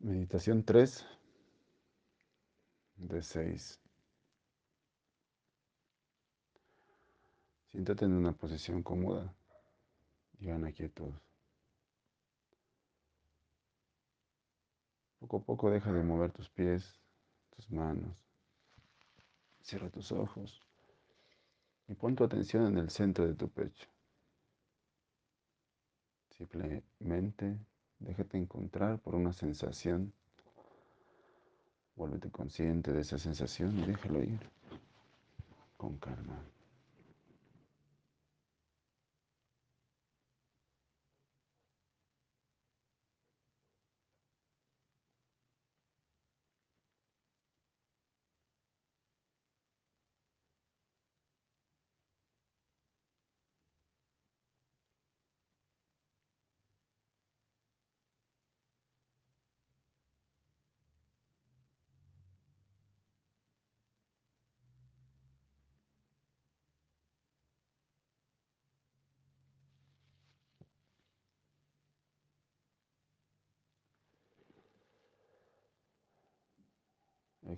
Meditación 3 de 6. Siéntate en una posición cómoda y gana quietud. Poco a poco deja de mover tus pies, tus manos. Cierra tus ojos y pon tu atención en el centro de tu pecho. Simplemente déjate encontrar por una sensación Vuélvete consciente de esa sensación y déjalo ir con calma.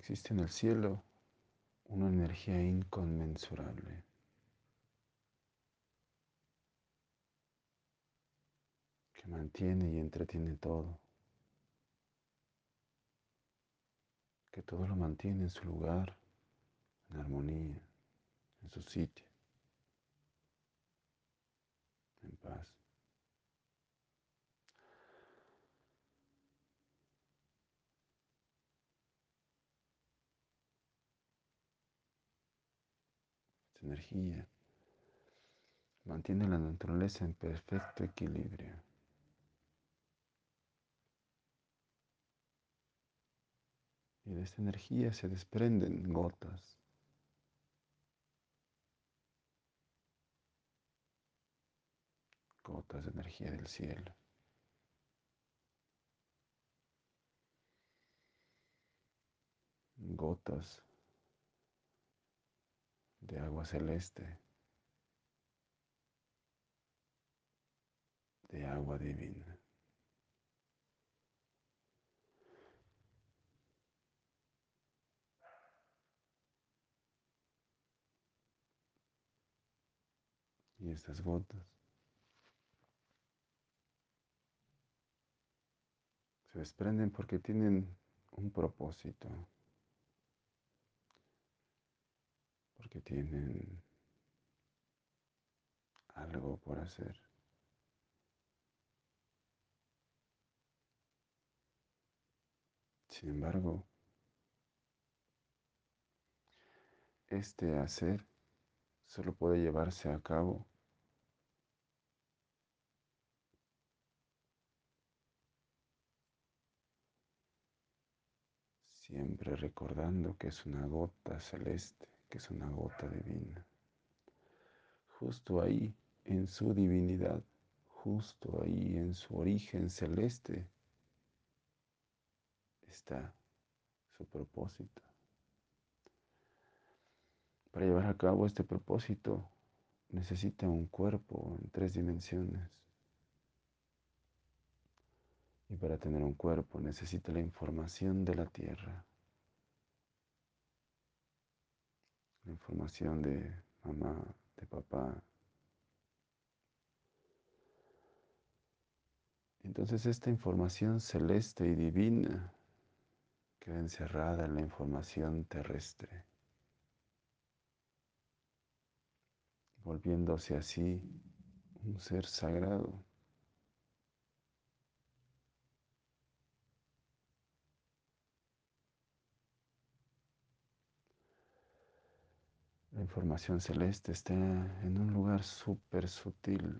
Existe en el cielo una energía inconmensurable. que mantiene y entretiene todo, que todo lo mantiene en su lugar, en armonía, en su sitio, en paz. Energía mantiene la naturaleza en perfecto equilibrio. Y de esta energía se desprenden gotas. Gotas de energía del cielo. Gotas de agua celeste, de agua divina. Y estas gotas se desprenden porque tienen un propósito. Que tienen algo por hacer. Sin embargo, este hacer solo puede llevarse a cabo siempre recordando que es una gota celeste que es una gota divina. Justo ahí, en su divinidad, justo ahí, en su origen celeste, está su propósito. Para llevar a cabo este propósito necesita un cuerpo en tres dimensiones. Y para tener un cuerpo necesita la información de la tierra. La información de mamá, de papá. Entonces esta información celeste y divina queda encerrada en la información terrestre, volviéndose así un ser sagrado. La información celeste está en un lugar súper sutil,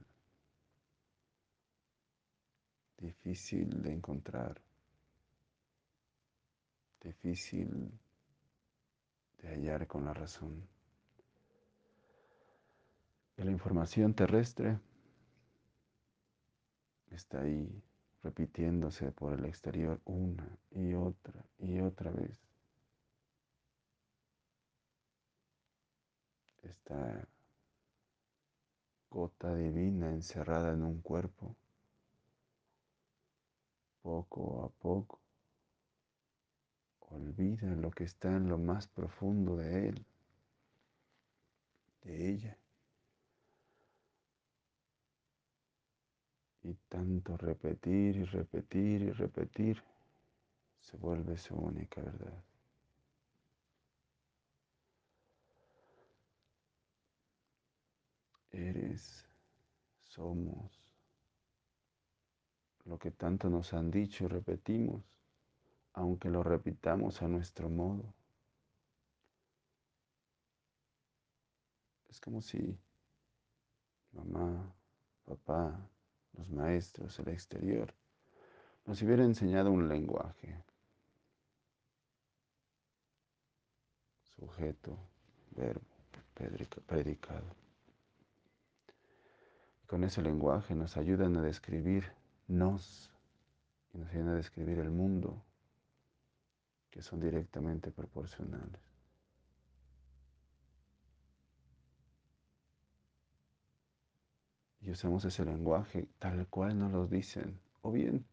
difícil de encontrar, difícil de hallar con la razón. La información terrestre está ahí repitiéndose por el exterior una y otra y otra vez. Esta gota divina encerrada en un cuerpo, poco a poco Olvida lo que está en lo más profundo de él, de ella. Y tanto repetir y repetir y repetir se vuelve su única verdad. Eres, somos, lo que tanto nos han dicho y repetimos, aunque lo repitamos a nuestro modo. Es como si mamá, papá, los maestros, el exterior, nos hubiera enseñado un lenguaje. Sujeto, verbo, predicado. Con ese lenguaje nos ayudan a describir nos y nos ayudan a describir el mundo, que son directamente proporcionales. y usamos ese lenguaje tal cual nos lo dicen. O bien,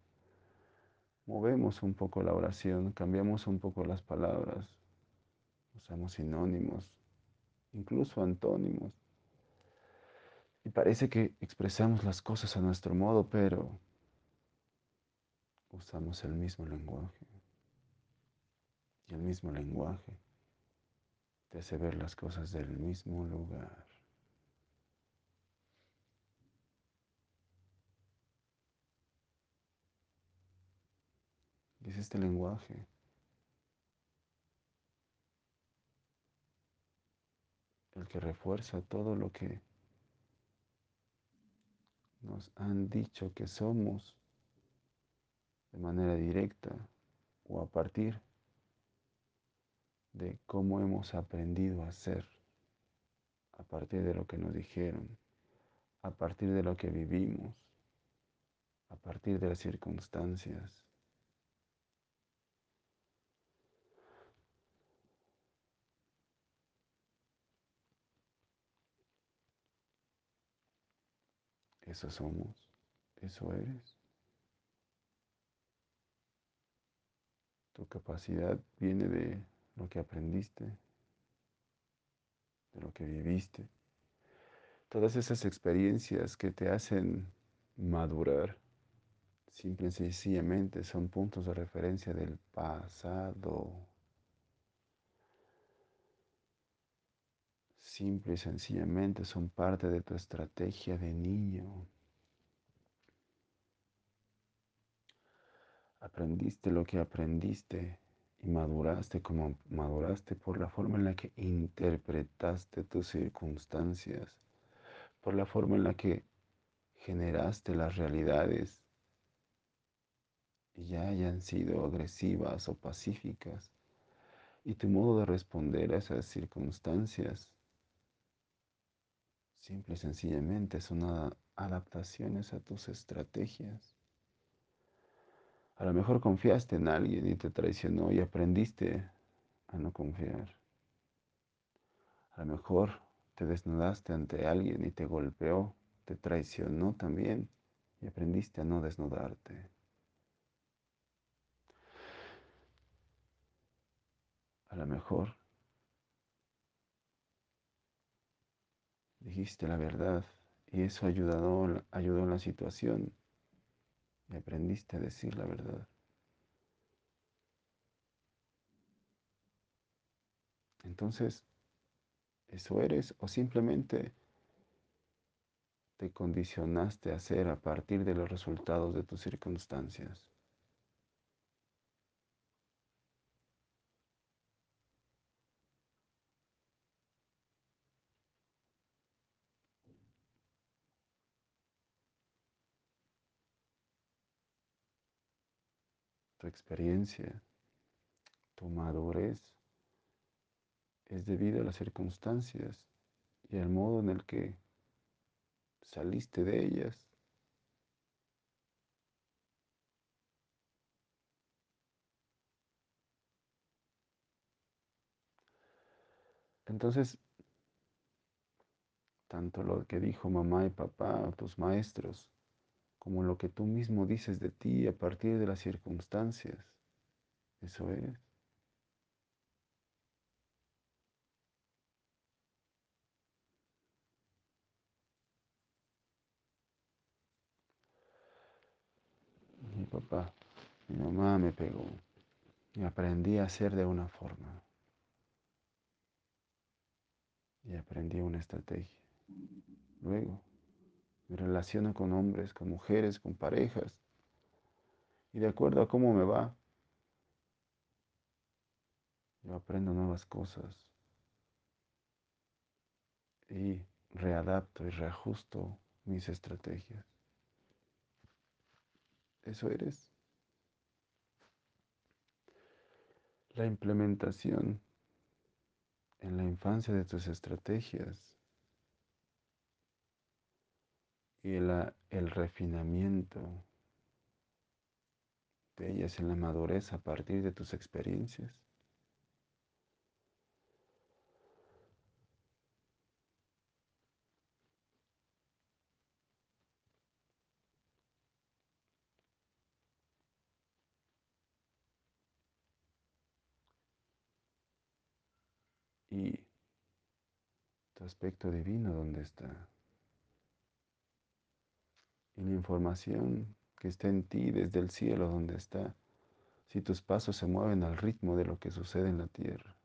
movemos un poco la oración, cambiamos un poco las palabras, usamos sinónimos, incluso antónimos. Y parece que expresamos las cosas a nuestro modo, pero usamos el mismo lenguaje. Y el mismo lenguaje te hace ver las cosas del mismo lugar. es este lenguaje. El que refuerza todo lo que nos han dicho que somos de manera directa o a partir de cómo hemos aprendido a ser, a partir de lo que nos dijeron, a partir de lo que vivimos, a partir de las circunstancias. Eso somos, eso eres. Tu capacidad viene de lo que aprendiste, de lo que viviste. Todas esas experiencias que te hacen madurar, simple y sencillamente son puntos de referencia del pasado. Simple y sencillamente son parte de tu estrategia de niño. Aprendiste lo que aprendiste y maduraste como maduraste por la forma en la que interpretaste tus circunstancias, por la forma en la que generaste las realidades y ya hayan sido agresivas o pacíficas. Y tu modo de responder a esas circunstancias Simple y sencillamente son adaptaciones a tus estrategias. A lo mejor confiaste en alguien y te traicionó y aprendiste a no confiar. A lo mejor te desnudaste ante alguien y te golpeó, te traicionó también y aprendiste a no desnudarte. A lo mejor dijiste la verdad y eso ayudó, ayudó en la situación y aprendiste a decir la verdad. Entonces, ¿eso eres o simplemente te condicionaste a ser a partir de los resultados de tus circunstancias? Tu experiencia, tu madurez, es debido a las circunstancias y al modo en el que saliste de ellas. Entonces, tanto lo que dijo mamá y papá, tus maestros, como lo que tú mismo dices de ti a partir de las circunstancias. Eso es. Mi papá, mi mamá me pegó y aprendí a ser de una forma. Y aprendí una estrategia. Luego me relaciono con hombres, con mujeres, con parejas. Y de acuerdo a cómo me va, yo aprendo nuevas cosas. Y readapto y reajusto mis estrategias. Eso eres. La implementación en la infancia de tus estrategias y el refinamiento de ellas en la madurez a partir de tus experiencias. Y tu aspecto divino, ¿dónde está? Y la información que está en ti desde el cielo donde está, si tus pasos se mueven al ritmo de lo que sucede en la tierra.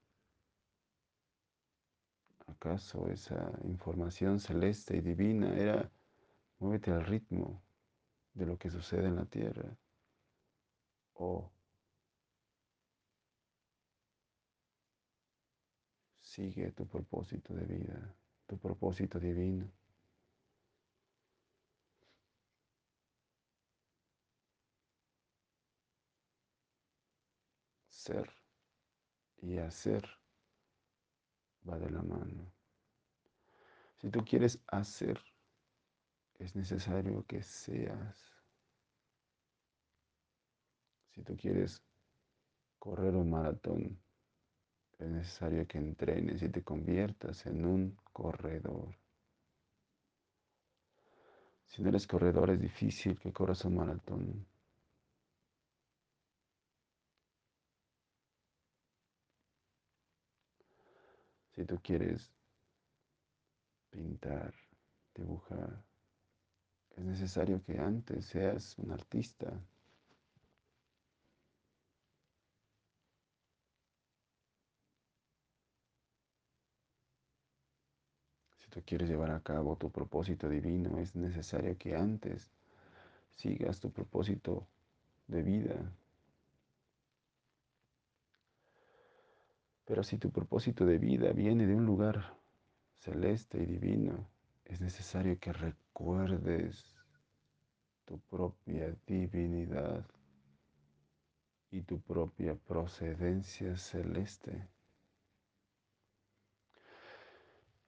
¿Acaso esa información celeste y divina era muévete al ritmo de lo que sucede en la tierra? ¿O sigue tu propósito de vida, tu propósito divino? Ser y hacer va de la mano. Si tú quieres hacer, es necesario que seas. Si tú quieres correr un maratón, es necesario que entrenes y te conviertas en un corredor. Si no eres corredor, es difícil que corras un maratón. Si tú quieres pintar, dibujar, es necesario que antes seas un artista. Si tú quieres llevar a cabo tu propósito divino, es necesario que antes sigas tu propósito de vida. Pero si tu propósito de vida viene de un lugar celeste y divino, es necesario que recuerdes tu propia divinidad y tu propia procedencia celeste.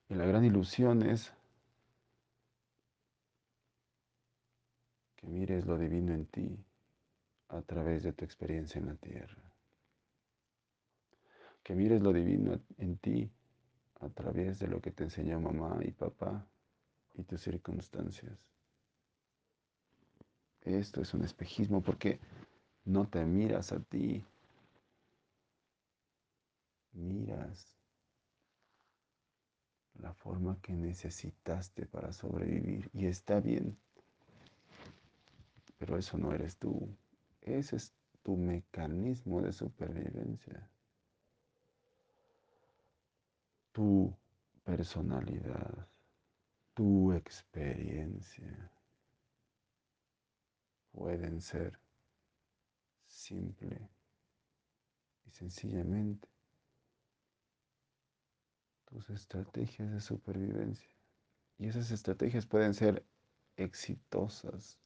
Y la gran ilusión es que mires lo divino en ti a través de tu experiencia en la tierra. Que mires lo divino en ti a través de lo que te enseñó mamá y papá y tus circunstancias. Esto es un espejismo porque no te miras a ti, miras la forma que necesitaste para sobrevivir y está bien, pero eso no eres tú, ese es tu mecanismo de supervivencia. Tu personalidad, tu experiencia pueden ser simple y sencillamente tus estrategias de supervivencia. Y esas estrategias pueden ser exitosas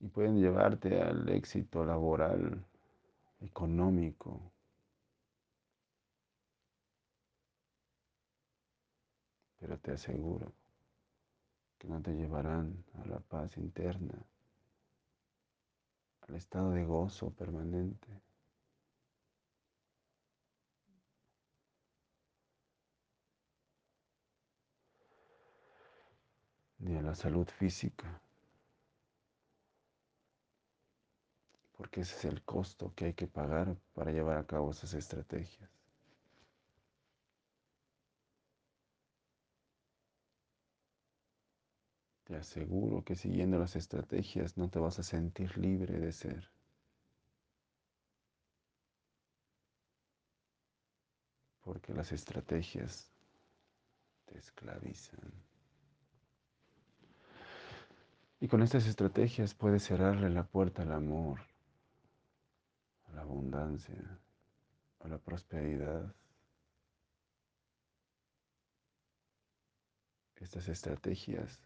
y pueden llevarte al éxito laboral, económico, pero te aseguro que no te llevarán a la paz interna, al estado de gozo permanente. ni a la salud física, porque ese es el costo que hay que pagar para llevar a cabo esas estrategias. Te aseguro que siguiendo las estrategias no te vas a sentir libre de ser. Porque las estrategias te esclavizan. Y con estas estrategias puedes cerrarle la puerta al amor, a la abundancia, a la prosperidad. Estas estrategias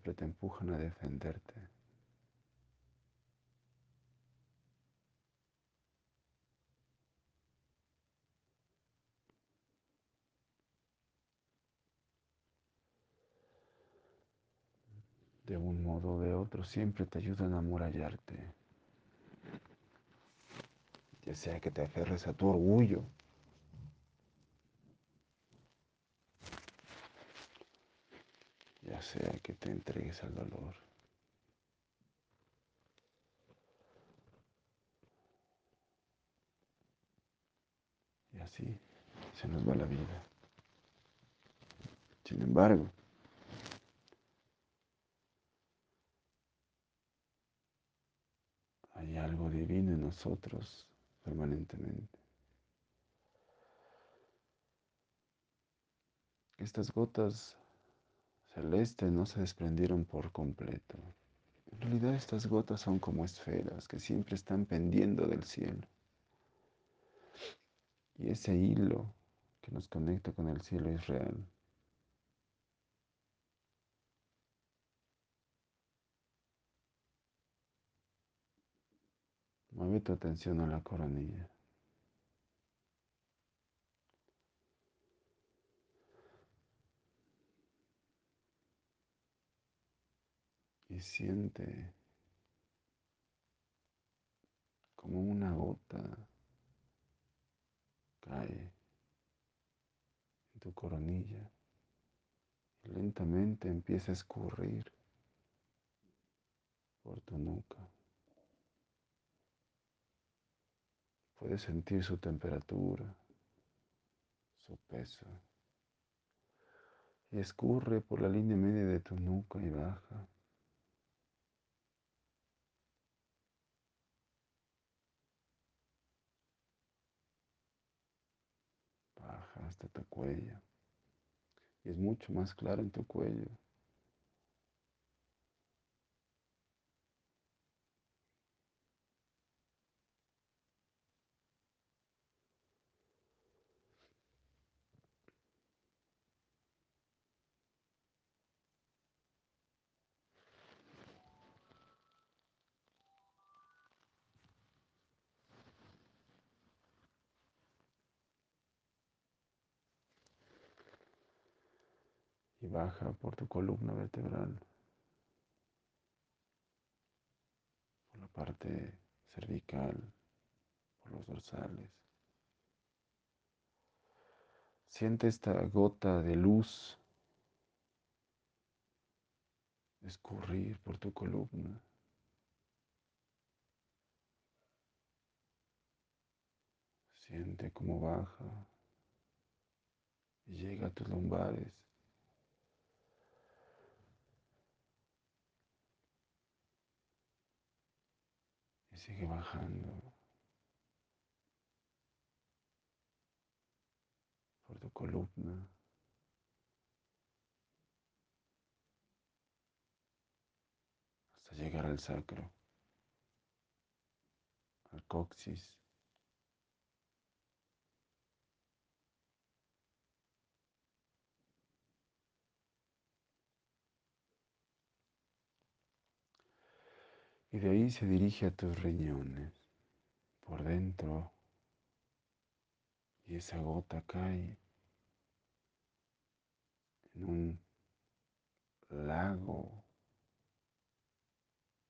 siempre te empujan a defenderte. De un modo o de otro siempre te ayudan a amurallarte. Ya sea que te aferres a tu orgullo, ya sea que te entregues al dolor. Y así se nos va la vida. Sin embargo, hay algo divino en nosotros permanentemente. Estas gotas celestes no se desprendieron por completo. En realidad estas gotas son como esferas que siempre están pendiendo del cielo. Y ese hilo que nos conecta con el cielo es real. Mueve tu atención a la coronilla. Siente como una gota cae en tu coronilla y lentamente empieza a escurrir por tu nuca. Puedes sentir su temperatura, su peso. Escurre por la línea media de tu nuca y baja. Baja hasta tu cuello. Es mucho más claro en tu cuello. y baja por tu columna vertebral, por la parte cervical, por los dorsales. Siente esta gota de luz escurrir por tu columna. Siente cómo baja y llega a tus lumbares. Sigue bajando por tu columna. hasta llegar al sacro, al coxis. Y de ahí se dirige a tus riñones, por dentro, y esa gota cae en un lago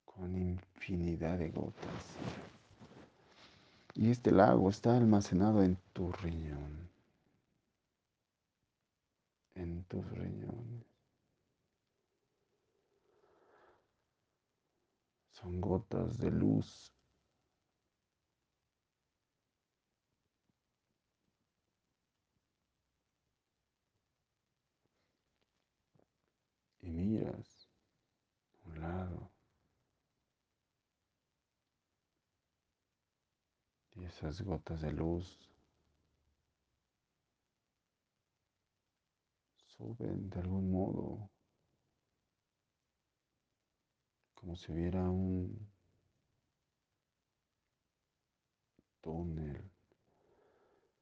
con infinidad de gotas. Y este lago está almacenado en tu riñón, en tus riñones. son gotas de luz. Y miras a un lado. Y esas gotas de luz suben de algún modo como si hubiera un túnel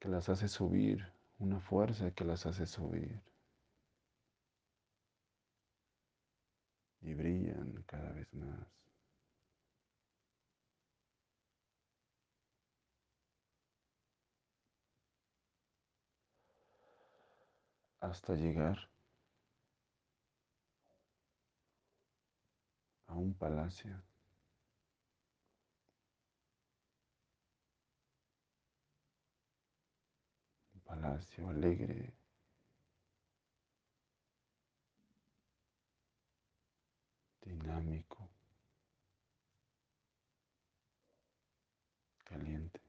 que las hace subir, una fuerza que las hace subir. Y brillan cada vez más. Hasta llegar un palacio. Un palacio alegre. dinámico, caliente.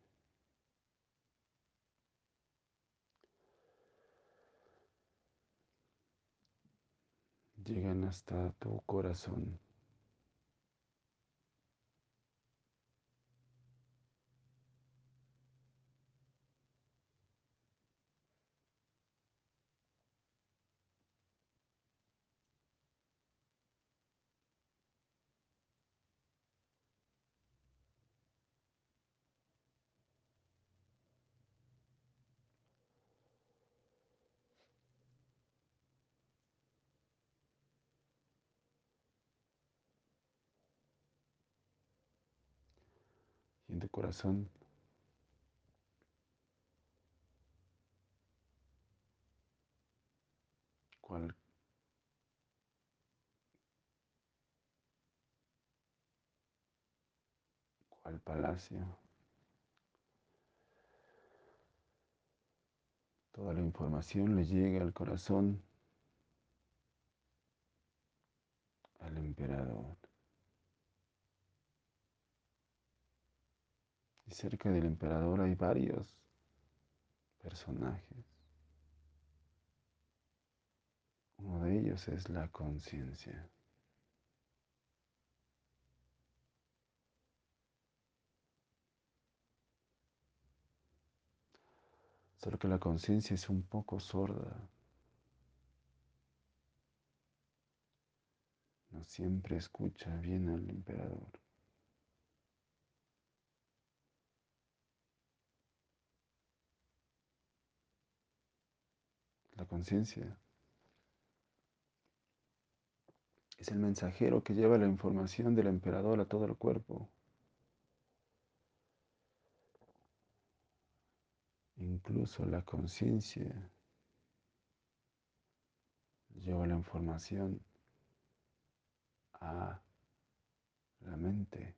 Llegan hasta tu corazón. y en corazón. Cuál cuál palacio toda la información le llega al corazón al emperador Y cerca del emperador hay varios personajes. Uno de ellos es la conciencia. Solo que la conciencia es un poco sorda. No siempre escucha bien al emperador. La conciencia es el mensajero que lleva la información del emperador a todo el cuerpo. Incluso la conciencia lleva la información a la mente.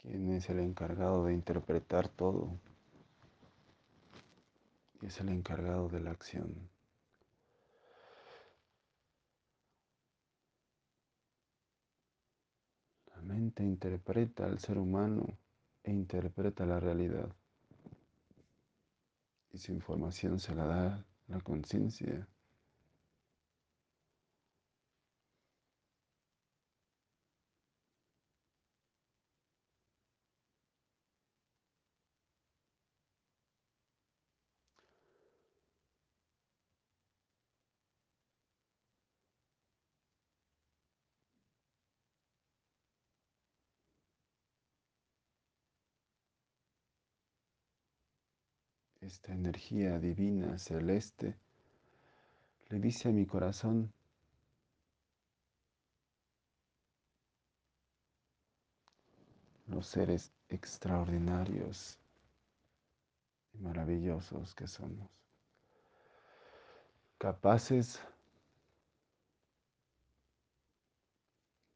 ¿Quién es el encargado de interpretar todo? Es el encargado de la acción. La mente interpreta al ser humano e interpreta la realidad. Y su información se la da la conciencia. Esta energía divina celeste le dice a mi corazón, los seres extraordinarios y maravillosos que somos, capaces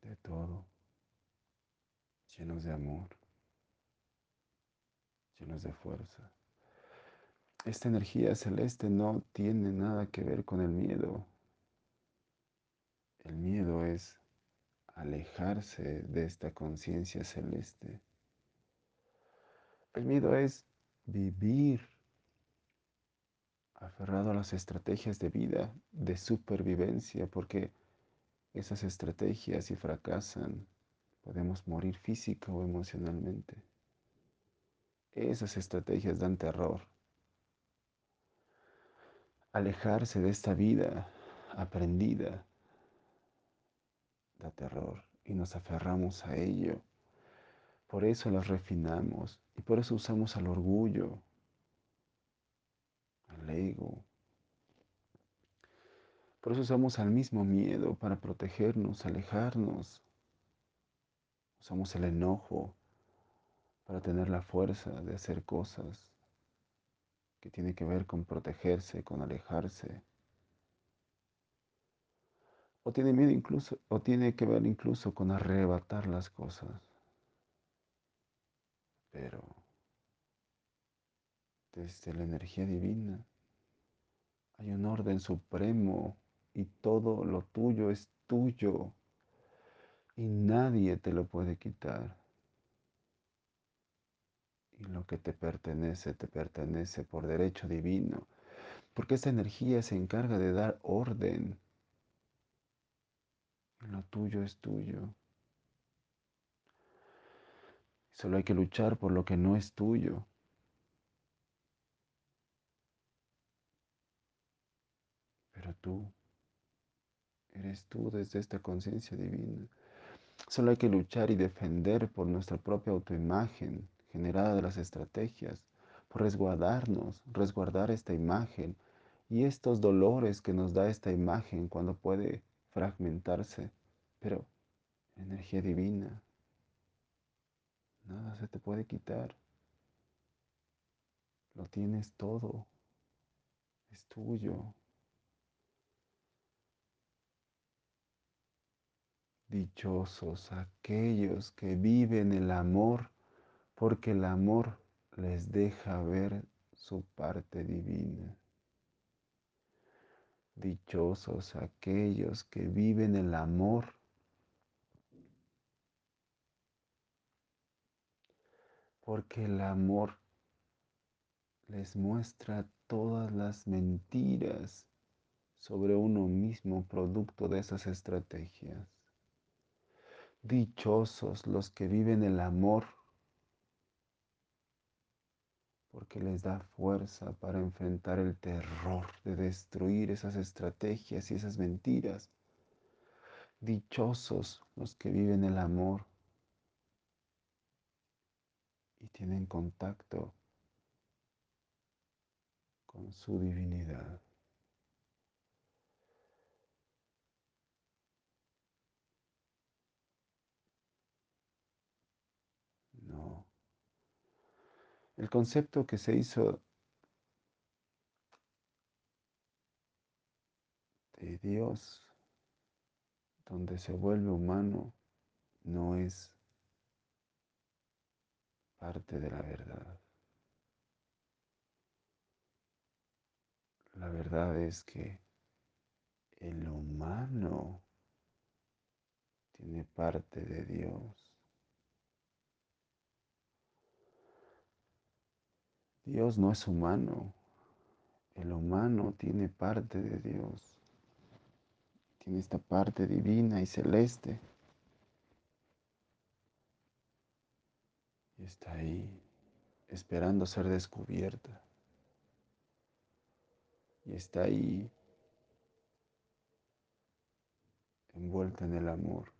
de todo, llenos de amor, llenos de fuerza. Esta energía celeste no tiene nada que ver con el miedo. El miedo es alejarse de esta conciencia celeste. El miedo es vivir aferrado a las estrategias de vida, de supervivencia, porque esas estrategias si fracasan, podemos morir física o emocionalmente. Esas estrategias dan terror. Alejarse de esta vida aprendida da terror y nos aferramos a ello. Por eso las refinamos y por eso usamos al orgullo, al ego. Por eso usamos al mismo miedo para protegernos, alejarnos. Usamos el enojo para tener la fuerza de hacer cosas que tiene que ver con protegerse, con alejarse. O tiene, miedo incluso, o tiene que ver incluso con arrebatar las cosas. Pero desde la energía divina hay un orden supremo y todo lo tuyo es tuyo y nadie te lo puede quitar. Y lo que te pertenece, te pertenece por derecho divino, porque esta energía se encarga de dar orden. Lo tuyo es tuyo. Solo hay que luchar por lo que no es tuyo. Pero tú eres tú desde esta conciencia divina. Solo hay que luchar y defender por nuestra propia autoimagen generada de las estrategias, por resguardarnos, resguardar esta imagen y estos dolores que nos da esta imagen cuando puede fragmentarse. Pero energía divina, nada se te puede quitar. Lo tienes todo, es tuyo. Dichosos aquellos que viven el amor, porque el amor les deja ver su parte divina. Dichosos aquellos que viven el amor, porque el amor les muestra todas las mentiras sobre uno mismo producto de esas estrategias. Dichosos los que viven el amor, porque les da fuerza para enfrentar el terror de destruir esas estrategias y esas mentiras. Dichosos los que viven el amor y tienen contacto con su divinidad. El concepto que se hizo de Dios, donde se vuelve humano, no es parte de la verdad. La verdad es que el humano tiene parte de Dios. Dios no es humano. El humano tiene parte de Dios. Tiene esta parte divina y celeste. Y está ahí esperando ser descubierta. Y está ahí envuelta en el amor.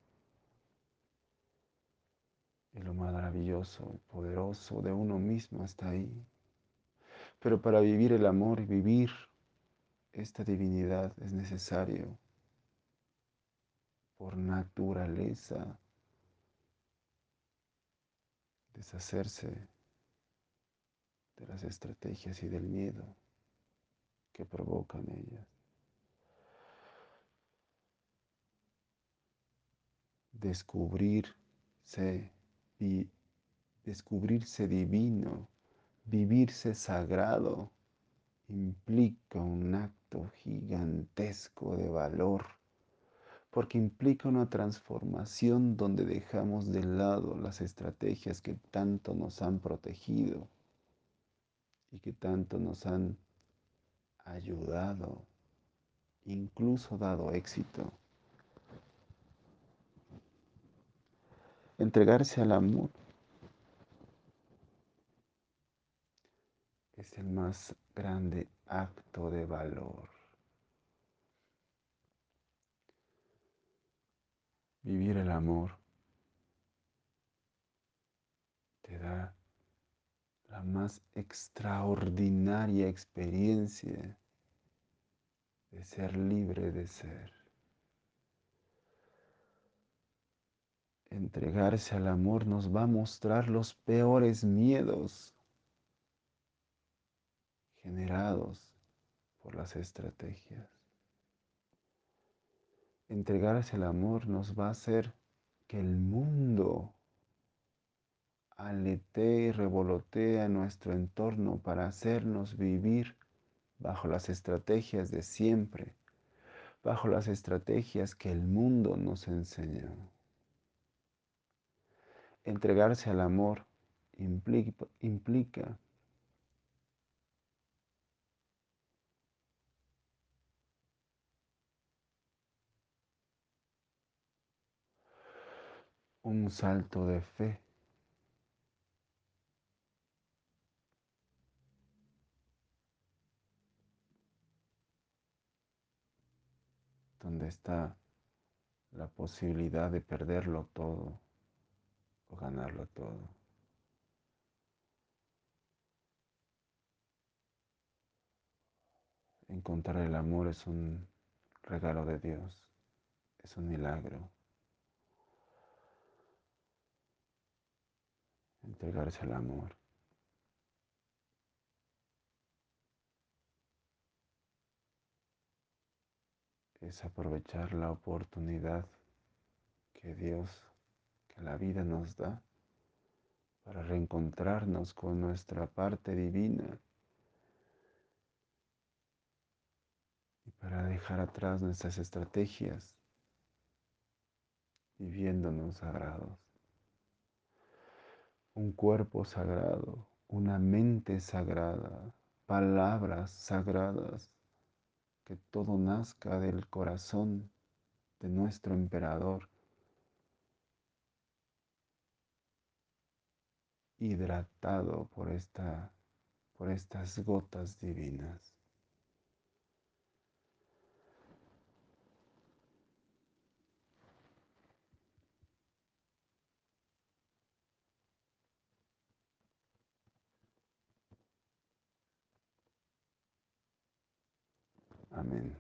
Y lo maravilloso poderoso de uno mismo está ahí. Pero para vivir el amor y vivir esta divinidad es necesario, por naturaleza, deshacerse de las estrategias y del miedo que provocan ellas. Descubrirse y descubrirse divino Vivirse sagrado implica un acto gigantesco de valor, porque implica una transformación donde dejamos de lado las estrategias que tanto nos han protegido y que tanto nos han ayudado, incluso dado éxito. Entregarse al amor es el más grande acto de valor. Vivir el amor te da la más extraordinaria experiencia de ser libre de ser. Entregarse al amor nos va a mostrar los peores miedos generados por las estrategias. Entregarse al amor nos va a hacer que el mundo aletee y revolotee a nuestro entorno para hacernos vivir bajo las estrategias de siempre, bajo las estrategias que el mundo nos enseñó. Entregarse al amor implica un salto de fe. donde está la posibilidad de perderlo todo o ganarlo todo. Encontrar el amor es un regalo de Dios, es un milagro. Entregarse al amor. Es aprovechar la oportunidad que Dios, que la vida nos da para reencontrarnos con nuestra parte divina y para dejar atrás nuestras estrategias viviéndonos sagrados un cuerpo sagrado, una mente sagrada, palabras sagradas, que todo nazca del corazón de nuestro emperador, hidratado por, esta, por estas gotas divinas. Amen.